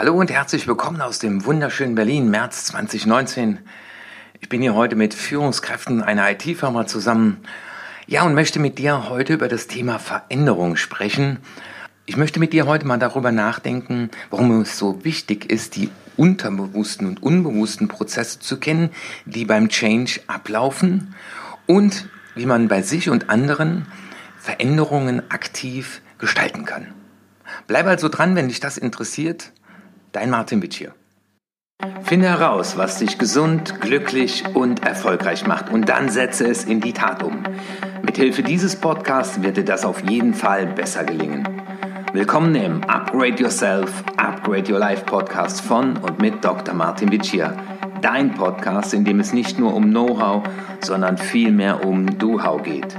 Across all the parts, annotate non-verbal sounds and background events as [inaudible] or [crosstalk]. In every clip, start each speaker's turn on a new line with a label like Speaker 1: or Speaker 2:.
Speaker 1: Hallo und herzlich willkommen aus dem wunderschönen Berlin, März 2019. Ich bin hier heute mit Führungskräften einer IT-Firma zusammen. Ja, und möchte mit dir heute über das Thema Veränderung sprechen. Ich möchte mit dir heute mal darüber nachdenken, warum es so wichtig ist, die unterbewussten und unbewussten Prozesse zu kennen, die beim Change ablaufen und wie man bei sich und anderen Veränderungen aktiv gestalten kann. Bleib also dran, wenn dich das interessiert. Dein Martin Witsch hier. Finde heraus, was dich gesund, glücklich und erfolgreich macht und dann setze es in die Tat um. Mithilfe dieses Podcasts wird dir das auf jeden Fall besser gelingen. Willkommen im Upgrade Yourself, Upgrade Your Life Podcast von und mit Dr. Martin Vicia. Dein Podcast, in dem es nicht nur um Know-how, sondern vielmehr um Do-How geht.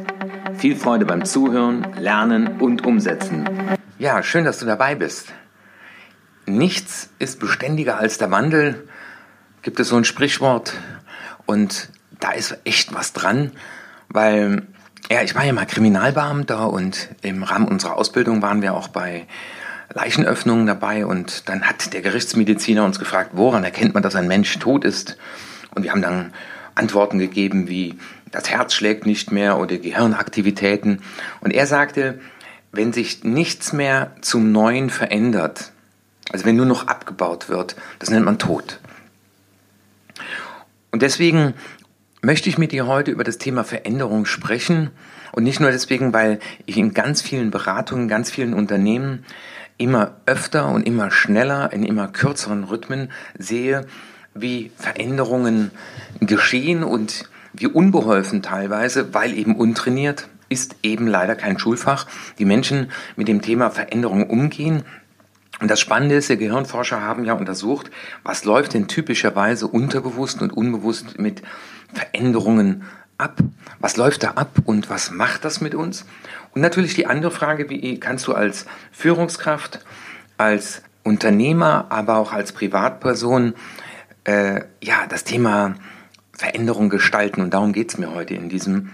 Speaker 1: Viel Freude beim Zuhören, Lernen und Umsetzen. Ja, schön, dass du dabei bist. Nichts ist beständiger als der Wandel, gibt es so ein Sprichwort. Und da ist echt was dran, weil, ja, ich war ja mal Kriminalbeamter und im Rahmen unserer Ausbildung waren wir auch bei Leichenöffnungen dabei und dann hat der Gerichtsmediziner uns gefragt, woran erkennt man, dass ein Mensch tot ist? Und wir haben dann Antworten gegeben wie das Herz schlägt nicht mehr oder Gehirnaktivitäten. Und er sagte, wenn sich nichts mehr zum Neuen verändert, also wenn nur noch abgebaut wird, das nennt man Tod. Und deswegen möchte ich mit dir heute über das Thema Veränderung sprechen. Und nicht nur deswegen, weil ich in ganz vielen Beratungen, ganz vielen Unternehmen immer öfter und immer schneller, in immer kürzeren Rhythmen sehe, wie Veränderungen geschehen und wie unbeholfen teilweise, weil eben untrainiert, ist eben leider kein Schulfach, die Menschen mit dem Thema Veränderung umgehen und das Spannende ist, die Gehirnforscher haben ja untersucht, was läuft denn typischerweise unterbewusst und unbewusst mit Veränderungen ab? Was läuft da ab und was macht das mit uns? Und natürlich die andere Frage, wie kannst du als Führungskraft, als Unternehmer, aber auch als Privatperson äh, ja das Thema Veränderung gestalten? Und darum geht es mir heute in diesem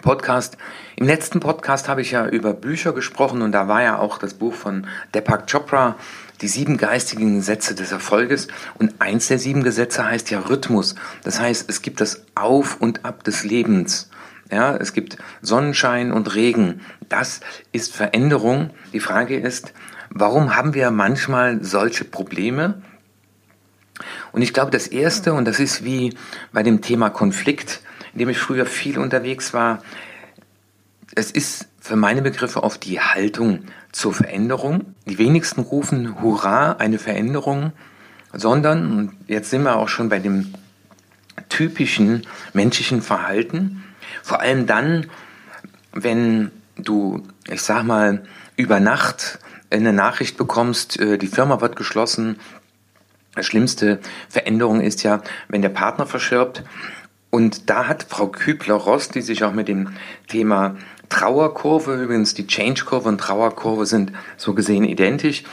Speaker 1: Podcast. Im letzten Podcast habe ich ja über Bücher gesprochen und da war ja auch das Buch von Deepak Chopra, die sieben geistigen Gesetze des Erfolges. Und eins der sieben Gesetze heißt ja Rhythmus. Das heißt, es gibt das Auf und Ab des Lebens. Ja, es gibt Sonnenschein und Regen. Das ist Veränderung. Die Frage ist, warum haben wir manchmal solche Probleme? Und ich glaube, das erste, und das ist wie bei dem Thema Konflikt, in dem ich früher viel unterwegs war. Es ist für meine Begriffe oft die Haltung zur Veränderung. Die wenigsten rufen Hurra, eine Veränderung, sondern, und jetzt sind wir auch schon bei dem typischen menschlichen Verhalten, vor allem dann, wenn du, ich sag mal, über Nacht eine Nachricht bekommst, äh, die Firma wird geschlossen. Schlimmste Veränderung ist ja, wenn der Partner verschirbt und da hat Frau Kübler-Ross, die sich auch mit dem Thema Trauerkurve, übrigens die Change-Kurve und Trauerkurve sind so gesehen identisch,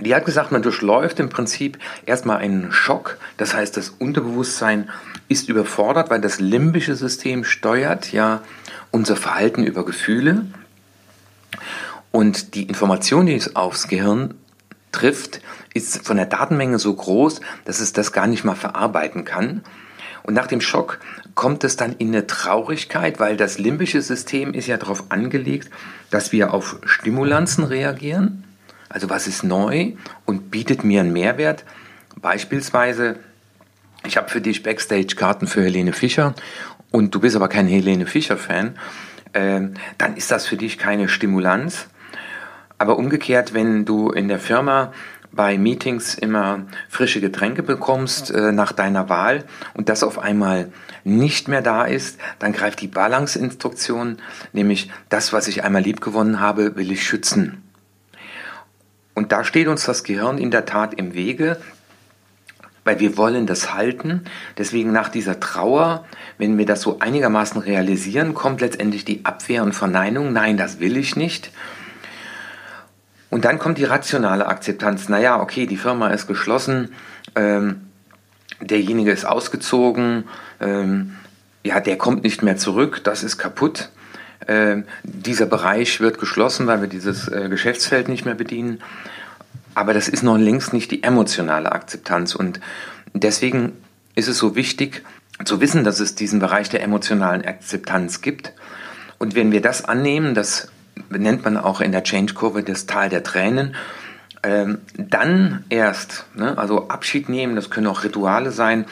Speaker 1: die hat gesagt, man durchläuft im Prinzip erstmal einen Schock. Das heißt, das Unterbewusstsein ist überfordert, weil das limbische System steuert ja unser Verhalten über Gefühle. Und die Information, die es aufs Gehirn trifft, ist von der Datenmenge so groß, dass es das gar nicht mal verarbeiten kann. Und nach dem Schock kommt es dann in eine Traurigkeit, weil das limbische System ist ja darauf angelegt, dass wir auf Stimulanzen reagieren. Also was ist neu und bietet mir einen Mehrwert? Beispielsweise, ich habe für dich Backstage-Karten für Helene Fischer und du bist aber kein Helene Fischer-Fan, äh, dann ist das für dich keine Stimulanz. Aber umgekehrt, wenn du in der Firma bei Meetings immer frische Getränke bekommst äh, nach deiner Wahl und das auf einmal nicht mehr da ist, dann greift die Balance-Instruktion, nämlich das, was ich einmal liebgewonnen habe, will ich schützen. Und da steht uns das Gehirn in der Tat im Wege, weil wir wollen das halten. Deswegen nach dieser Trauer, wenn wir das so einigermaßen realisieren, kommt letztendlich die Abwehr und Verneinung. Nein, das will ich nicht. Und dann kommt die rationale Akzeptanz. Naja, okay, die Firma ist geschlossen, ähm, derjenige ist ausgezogen, ähm, ja, der kommt nicht mehr zurück, das ist kaputt. Ähm, dieser Bereich wird geschlossen, weil wir dieses äh, Geschäftsfeld nicht mehr bedienen. Aber das ist noch längst nicht die emotionale Akzeptanz. Und deswegen ist es so wichtig zu wissen, dass es diesen Bereich der emotionalen Akzeptanz gibt. Und wenn wir das annehmen, das nennt man auch in der Change-Kurve das Tal der Tränen, ähm, dann erst, ne, also Abschied nehmen, das können auch Rituale sein,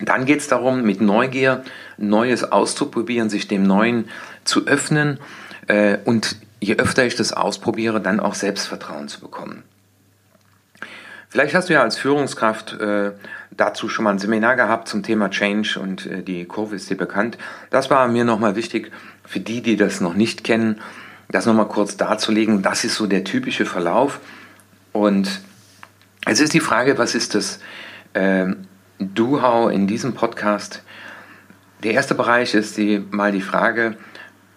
Speaker 1: dann geht es darum, mit Neugier Neues auszuprobieren, sich dem Neuen zu öffnen äh, und je öfter ich das ausprobiere, dann auch Selbstvertrauen zu bekommen. Vielleicht hast du ja als Führungskraft äh, dazu schon mal ein Seminar gehabt zum Thema Change und äh, die Kurve ist dir bekannt. Das war mir nochmal wichtig für die, die das noch nicht kennen, das nochmal kurz darzulegen. Das ist so der typische Verlauf. Und es ist die Frage, was ist das äh, Do-How in diesem Podcast? Der erste Bereich ist die, mal die Frage,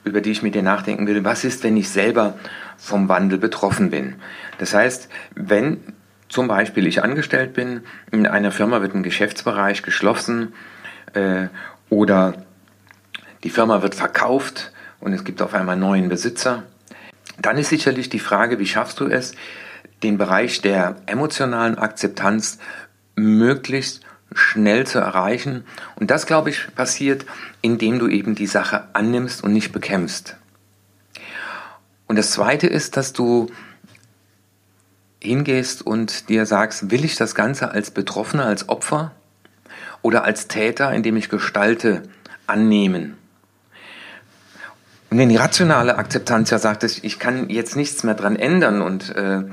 Speaker 1: über die ich mit dir nachdenken will. Was ist, wenn ich selber vom Wandel betroffen bin? Das heißt, wenn zum Beispiel ich angestellt bin, in einer Firma wird ein Geschäftsbereich geschlossen äh, oder die Firma wird verkauft und es gibt auf einmal neuen Besitzer, dann ist sicherlich die Frage, wie schaffst du es, den Bereich der emotionalen Akzeptanz möglichst schnell zu erreichen. Und das, glaube ich, passiert, indem du eben die Sache annimmst und nicht bekämpfst. Und das Zweite ist, dass du hingehst und dir sagst, will ich das Ganze als Betroffener, als Opfer oder als Täter, indem ich gestalte, annehmen? Und wenn die rationale Akzeptanz ja sagt, ich kann jetzt nichts mehr dran ändern und äh,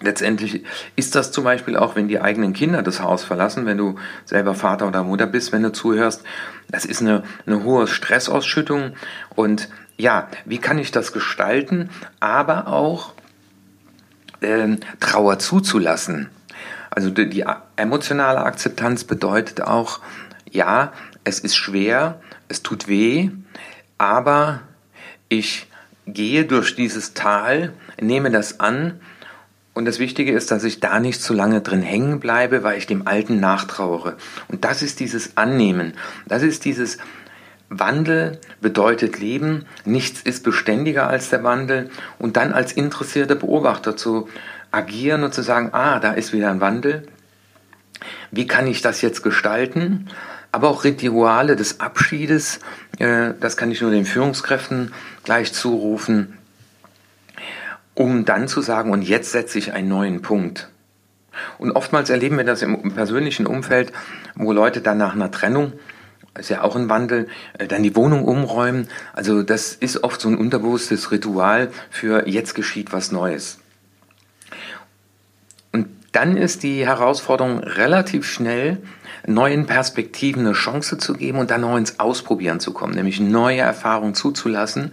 Speaker 1: letztendlich ist das zum Beispiel auch, wenn die eigenen Kinder das Haus verlassen, wenn du selber Vater oder Mutter bist, wenn du zuhörst, das ist eine, eine hohe Stressausschüttung und ja, wie kann ich das gestalten, aber auch äh, Trauer zuzulassen. Also die, die emotionale Akzeptanz bedeutet auch, ja, es ist schwer, es tut weh, aber ich gehe durch dieses Tal, nehme das an und das Wichtige ist, dass ich da nicht zu lange drin hängen bleibe, weil ich dem Alten nachtrauere. Und das ist dieses Annehmen. Das ist dieses Wandel bedeutet Leben, nichts ist beständiger als der Wandel und dann als interessierter Beobachter zu agieren und zu sagen, ah, da ist wieder ein Wandel. Wie kann ich das jetzt gestalten? Aber auch Rituale des Abschiedes, äh, das kann ich nur den Führungskräften gleich zurufen, um dann zu sagen, und jetzt setze ich einen neuen Punkt. Und oftmals erleben wir das im persönlichen Umfeld, wo Leute dann nach einer Trennung ist ja auch ein Wandel, äh, dann die Wohnung umräumen. Also das ist oft so ein unterbewusstes Ritual für jetzt geschieht was Neues. Dann ist die Herausforderung relativ schnell, neuen Perspektiven eine Chance zu geben und dann noch ins Ausprobieren zu kommen, nämlich neue Erfahrungen zuzulassen.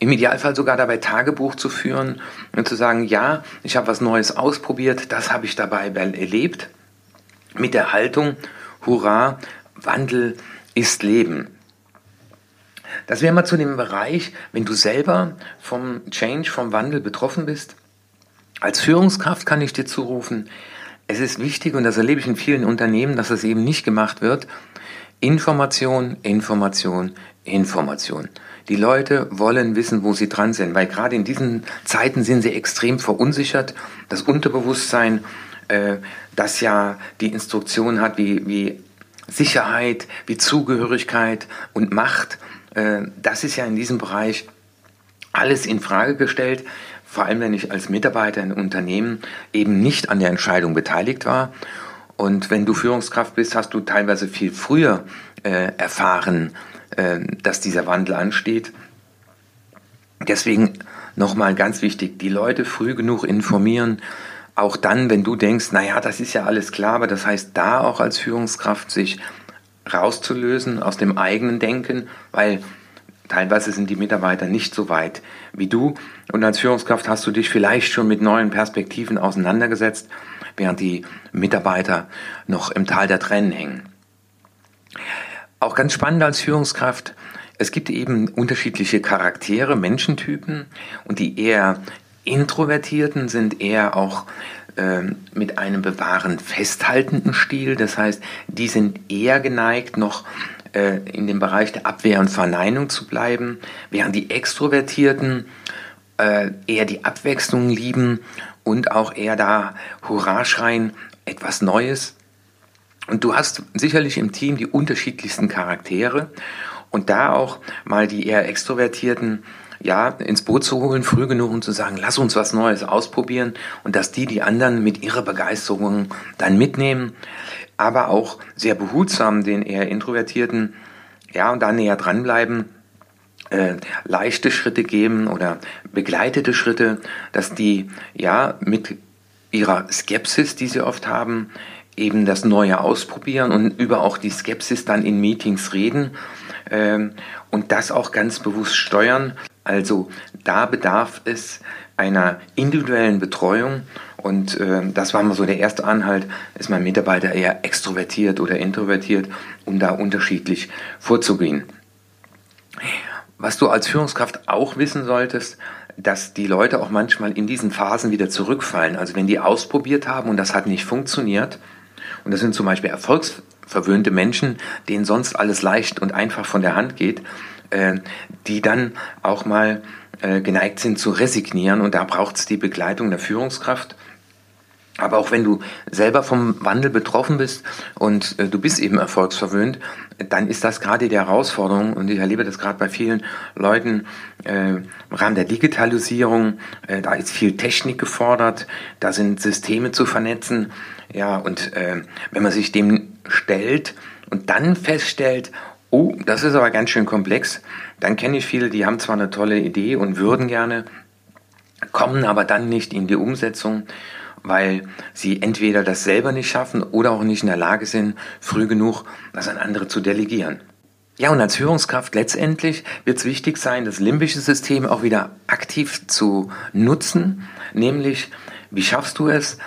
Speaker 1: Im Idealfall sogar dabei Tagebuch zu führen und zu sagen, ja, ich habe was Neues ausprobiert, das habe ich dabei erlebt, mit der Haltung, hurra, Wandel ist Leben. Das wäre mal zu dem Bereich, wenn du selber vom Change, vom Wandel betroffen bist. Als Führungskraft kann ich dir zurufen, es ist wichtig, und das erlebe ich in vielen Unternehmen, dass es eben nicht gemacht wird, Information, Information, Information. Die Leute wollen wissen, wo sie dran sind, weil gerade in diesen Zeiten sind sie extrem verunsichert. Das Unterbewusstsein, äh, das ja die Instruktion hat, wie, wie Sicherheit, wie Zugehörigkeit und Macht, äh, das ist ja in diesem Bereich alles in Frage gestellt, vor allem wenn ich als Mitarbeiter in Unternehmen eben nicht an der Entscheidung beteiligt war. Und wenn du Führungskraft bist, hast du teilweise viel früher äh, erfahren, äh, dass dieser Wandel ansteht. Deswegen nochmal ganz wichtig, die Leute früh genug informieren, auch dann, wenn du denkst, naja, das ist ja alles klar, aber das heißt da auch als Führungskraft sich rauszulösen aus dem eigenen Denken, weil teilweise sind die Mitarbeiter nicht so weit wie du und als Führungskraft hast du dich vielleicht schon mit neuen Perspektiven auseinandergesetzt, während die Mitarbeiter noch im Tal der Tränen hängen. Auch ganz spannend als Führungskraft, es gibt eben unterschiedliche Charaktere, Menschentypen und die eher Introvertierten sind eher auch äh, mit einem bewahren, festhaltenden Stil. Das heißt, die sind eher geneigt, noch äh, in dem Bereich der Abwehr und Verneinung zu bleiben, während die Extrovertierten äh, eher die Abwechslung lieben und auch eher da Hurra schreien, etwas Neues. Und du hast sicherlich im Team die unterschiedlichsten Charaktere und da auch mal die eher extrovertierten ja, ins Boot zu holen, früh genug und zu sagen, lass uns was Neues ausprobieren und dass die die anderen mit ihrer Begeisterung dann mitnehmen, aber auch sehr behutsam den eher introvertierten, ja, und da näher dranbleiben, äh, leichte Schritte geben oder begleitete Schritte, dass die, ja, mit ihrer Skepsis, die sie oft haben, eben das Neue ausprobieren und über auch die Skepsis dann in Meetings reden ähm, und das auch ganz bewusst steuern. Also da bedarf es einer individuellen Betreuung und äh, das war mal so der erste Anhalt, ist mein Mitarbeiter eher extrovertiert oder introvertiert, um da unterschiedlich vorzugehen. Was du als Führungskraft auch wissen solltest, dass die Leute auch manchmal in diesen Phasen wieder zurückfallen. Also wenn die ausprobiert haben und das hat nicht funktioniert, und das sind zum Beispiel erfolgsverwöhnte Menschen, denen sonst alles leicht und einfach von der Hand geht, die dann auch mal äh, geneigt sind zu resignieren und da braucht es die Begleitung der Führungskraft. Aber auch wenn du selber vom Wandel betroffen bist und äh, du bist eben erfolgsverwöhnt, dann ist das gerade die Herausforderung und ich erlebe das gerade bei vielen Leuten äh, im Rahmen der Digitalisierung. Äh, da ist viel Technik gefordert, da sind Systeme zu vernetzen. Ja, und äh, wenn man sich dem stellt und dann feststellt, oh, das ist aber ganz schön komplex. Dann kenne ich viele, die haben zwar eine tolle Idee und würden gerne, kommen aber dann nicht in die Umsetzung, weil sie entweder das selber nicht schaffen oder auch nicht in der Lage sind, früh genug das an andere zu delegieren. Ja, und als Führungskraft letztendlich wird es wichtig sein, das limbische System auch wieder aktiv zu nutzen, nämlich wie schaffst du es,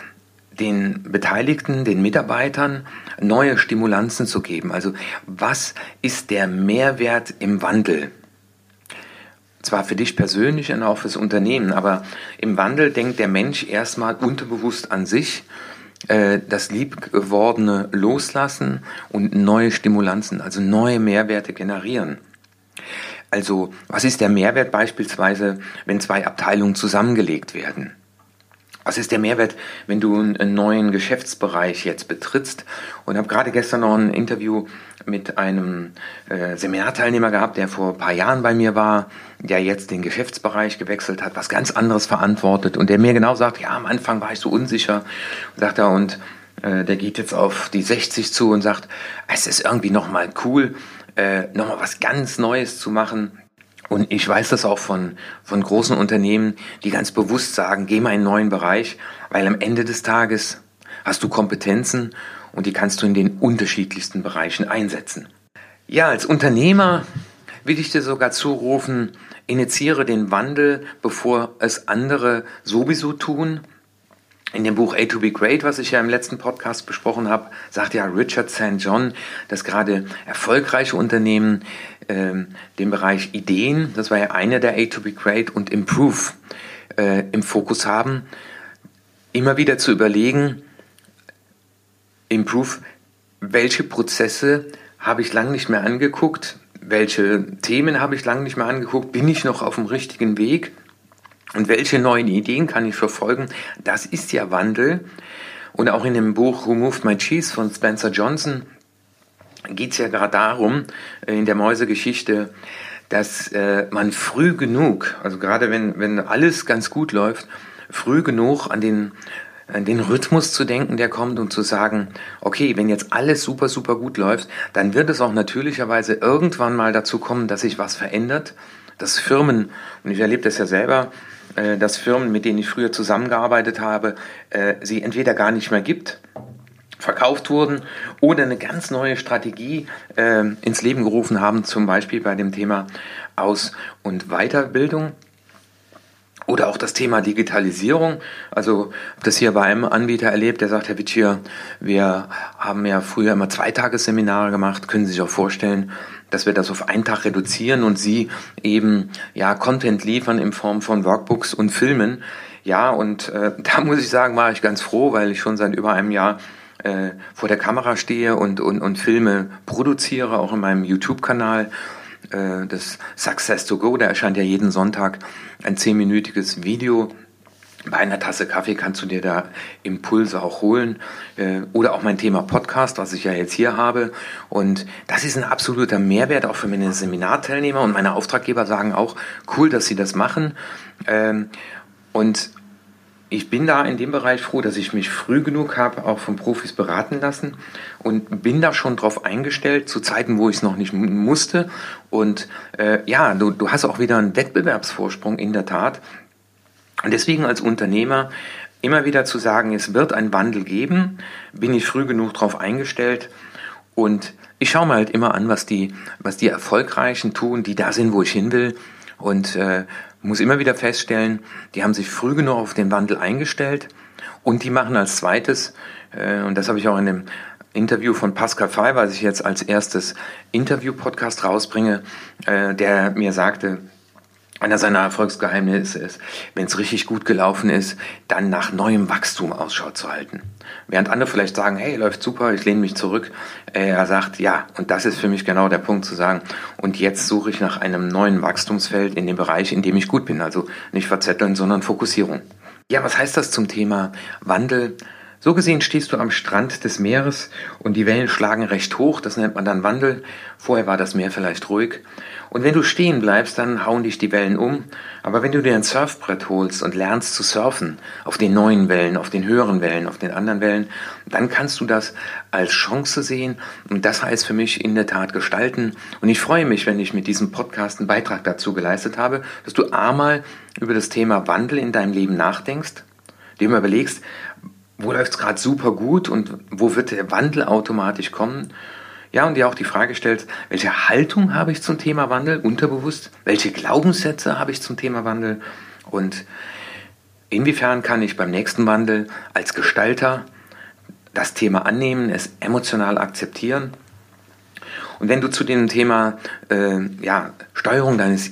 Speaker 1: den Beteiligten, den Mitarbeitern neue Stimulanzen zu geben. Also was ist der Mehrwert im Wandel? Zwar für dich persönlich und auch fürs Unternehmen, aber im Wandel denkt der Mensch erstmal unterbewusst an sich, äh, das Liebgewordene loslassen und neue Stimulanzen, also neue Mehrwerte generieren. Also was ist der Mehrwert beispielsweise, wenn zwei Abteilungen zusammengelegt werden? Was ist der Mehrwert, wenn du einen neuen Geschäftsbereich jetzt betrittst? Und habe gerade gestern noch ein Interview mit einem äh, Seminarteilnehmer gehabt, der vor ein paar Jahren bei mir war, der jetzt den Geschäftsbereich gewechselt hat, was ganz anderes verantwortet und der mir genau sagt, ja, am Anfang war ich so unsicher, sagt er, und äh, der geht jetzt auf die 60 zu und sagt, es ist irgendwie nochmal cool, äh, nochmal was ganz Neues zu machen und ich weiß das auch von, von großen Unternehmen, die ganz bewusst sagen, geh mal in einen neuen Bereich, weil am Ende des Tages hast du Kompetenzen und die kannst du in den unterschiedlichsten Bereichen einsetzen. Ja, als Unternehmer will ich dir sogar zurufen, initiiere den Wandel, bevor es andere sowieso tun in dem Buch A to Be Great, was ich ja im letzten Podcast besprochen habe, sagt ja Richard St. John, dass gerade erfolgreiche Unternehmen ähm, den Bereich Ideen, das war ja einer der A to Be Great und Improve äh, im Fokus haben, immer wieder zu überlegen, Improve, welche Prozesse habe ich lange nicht mehr angeguckt, welche Themen habe ich lange nicht mehr angeguckt, bin ich noch auf dem richtigen Weg und welche neuen Ideen kann ich verfolgen? Das ist ja Wandel. Und auch in dem Buch Who Moved My Cheese von Spencer Johnson geht es ja gerade darum, äh, in der Mäusegeschichte, dass äh, man früh genug, also gerade wenn, wenn alles ganz gut läuft, früh genug an den, an den Rhythmus zu denken, der kommt und zu sagen, okay, wenn jetzt alles super, super gut läuft, dann wird es auch natürlicherweise irgendwann mal dazu kommen, dass sich was verändert, dass Firmen, und ich erlebe das ja selber, äh, dass Firmen, mit denen ich früher zusammengearbeitet habe, äh, sie entweder gar nicht mehr gibt, verkauft wurden oder eine ganz neue Strategie äh, ins Leben gerufen haben, zum Beispiel bei dem Thema Aus- und Weiterbildung. Oder auch das Thema Digitalisierung. Also das hier bei einem Anbieter erlebt, der sagt, Herr Witschier, wir haben ja früher immer Zweitagesseminare gemacht. Können Sie sich auch vorstellen, dass wir das auf einen Tag reduzieren und Sie eben ja Content liefern in Form von Workbooks und Filmen. Ja, und äh, [laughs] da muss ich sagen, war ich ganz froh, weil ich schon seit über einem Jahr äh, vor der Kamera stehe und, und, und Filme produziere, auch in meinem YouTube-Kanal. äh, das Success to Go. Da erscheint ja jeden Sonntag ein zehnminütiges Video. Bei einer Tasse Kaffee kannst du dir da Impulse auch holen. Äh, oder auch mein Thema Podcast, was ich ja jetzt hier habe. Und das ist ein absoluter Mehrwert auch für meine Seminarteilnehmer. Und meine Auftraggeber sagen auch, cool, dass sie das machen. Ähm, und ich bin da in dem Bereich froh, dass ich mich früh genug habe, auch von Profis beraten lassen und bin da schon drauf eingestellt, zu Zeiten, wo ich es noch nicht musste. Und äh, ja, du, du hast auch wieder einen Wettbewerbsvorsprung in der Tat. Und deswegen als Unternehmer immer wieder zu sagen, es wird einen Wandel geben, bin ich früh genug drauf eingestellt und ich schaue mir halt immer an, was die, was die Erfolgreichen tun, die da sind, wo ich hin will und äh, muss immer wieder feststellen, die haben sich früh genug auf den Wandel eingestellt und die machen als zweites, äh, und das habe ich auch in dem Interview von Pascal Fay, was ich jetzt als erstes Interview-Podcast rausbringe, äh, der mir sagte, einer seiner Erfolgsgeheimnisse ist, wenn es richtig gut gelaufen ist, dann nach neuem Wachstum Ausschau zu halten. Während andere vielleicht sagen, hey, läuft super, ich lehne mich zurück. Äh, er sagt, ja, und das ist für mich genau der Punkt zu sagen, und jetzt suche ich nach einem neuen Wachstumsfeld in dem Bereich, in dem ich gut bin. Also nicht verzetteln, sondern Fokussierung. Ja, was heißt das zum Thema Wandel? So gesehen stehst du am Strand des Meeres und die Wellen schlagen recht hoch, das nennt man dann Wandel. Vorher war das Meer vielleicht ruhig. Und wenn du stehen bleibst, dann hauen dich die Wellen um. Aber wenn du dir ein Surfbrett holst und lernst zu surfen, auf den neuen Wellen, auf den höheren Wellen, auf den anderen Wellen, dann kannst du das als Chance sehen. Und das heißt für mich in der Tat gestalten. Und ich freue mich, wenn ich mit diesem Podcast einen Beitrag dazu geleistet habe, dass du einmal über das Thema Wandel in deinem Leben nachdenkst, dir überlegst, wo läuft es gerade super gut und wo wird der Wandel automatisch kommen? Ja, und dir auch die Frage stellst, welche Haltung habe ich zum Thema Wandel unterbewusst? Welche Glaubenssätze habe ich zum Thema Wandel? Und inwiefern kann ich beim nächsten Wandel als Gestalter das Thema annehmen, es emotional akzeptieren? Und wenn du zu dem Thema äh, ja, Steuerung deines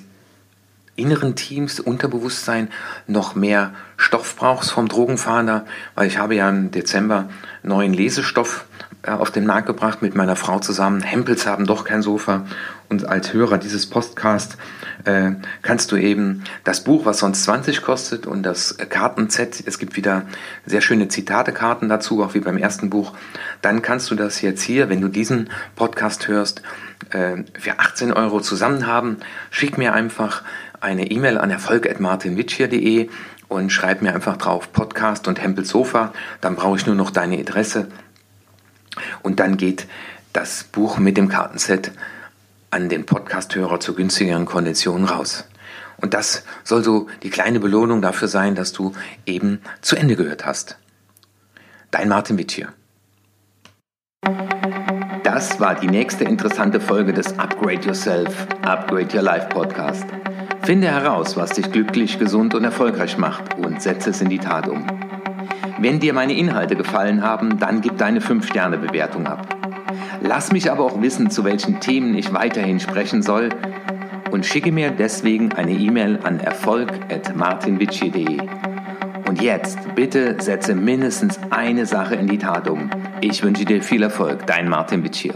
Speaker 1: inneren Teams, Unterbewusstsein noch mehr Stoff brauchst vom Drogenfahnder, weil ich habe ja im Dezember neuen Lesestoff auf den Markt gebracht mit meiner Frau zusammen. Hempels haben doch kein Sofa. Und als Hörer dieses Podcast äh, kannst du eben das Buch, was sonst 20 kostet, und das Kartenset, es gibt wieder sehr schöne Zitatekarten dazu, auch wie beim ersten Buch, dann kannst du das jetzt hier, wenn du diesen Podcast hörst, äh, für 18 Euro zusammen haben. Schick mir einfach eine E-Mail an erfolg.martinwitschier.de und schreib mir einfach drauf Podcast und Hempel Sofa. Dann brauche ich nur noch deine Adresse. Und dann geht das Buch mit dem Kartenset an den Podcasthörer zu günstigeren Konditionen raus. Und das soll so die kleine Belohnung dafür sein, dass du eben zu Ende gehört hast. Dein Martin Wittier. Das war die nächste interessante Folge des Upgrade Yourself, Upgrade Your Life Podcast. Finde heraus, was dich glücklich, gesund und erfolgreich macht und setze es in die Tat um. Wenn dir meine Inhalte gefallen haben, dann gib deine 5-Sterne-Bewertung ab. Lass mich aber auch wissen, zu welchen Themen ich weiterhin sprechen soll und schicke mir deswegen eine E-Mail an erfolg.martinwitschi.de. Und jetzt bitte setze mindestens eine Sache in die Tat um. Ich wünsche dir viel Erfolg, dein Martin Witschier.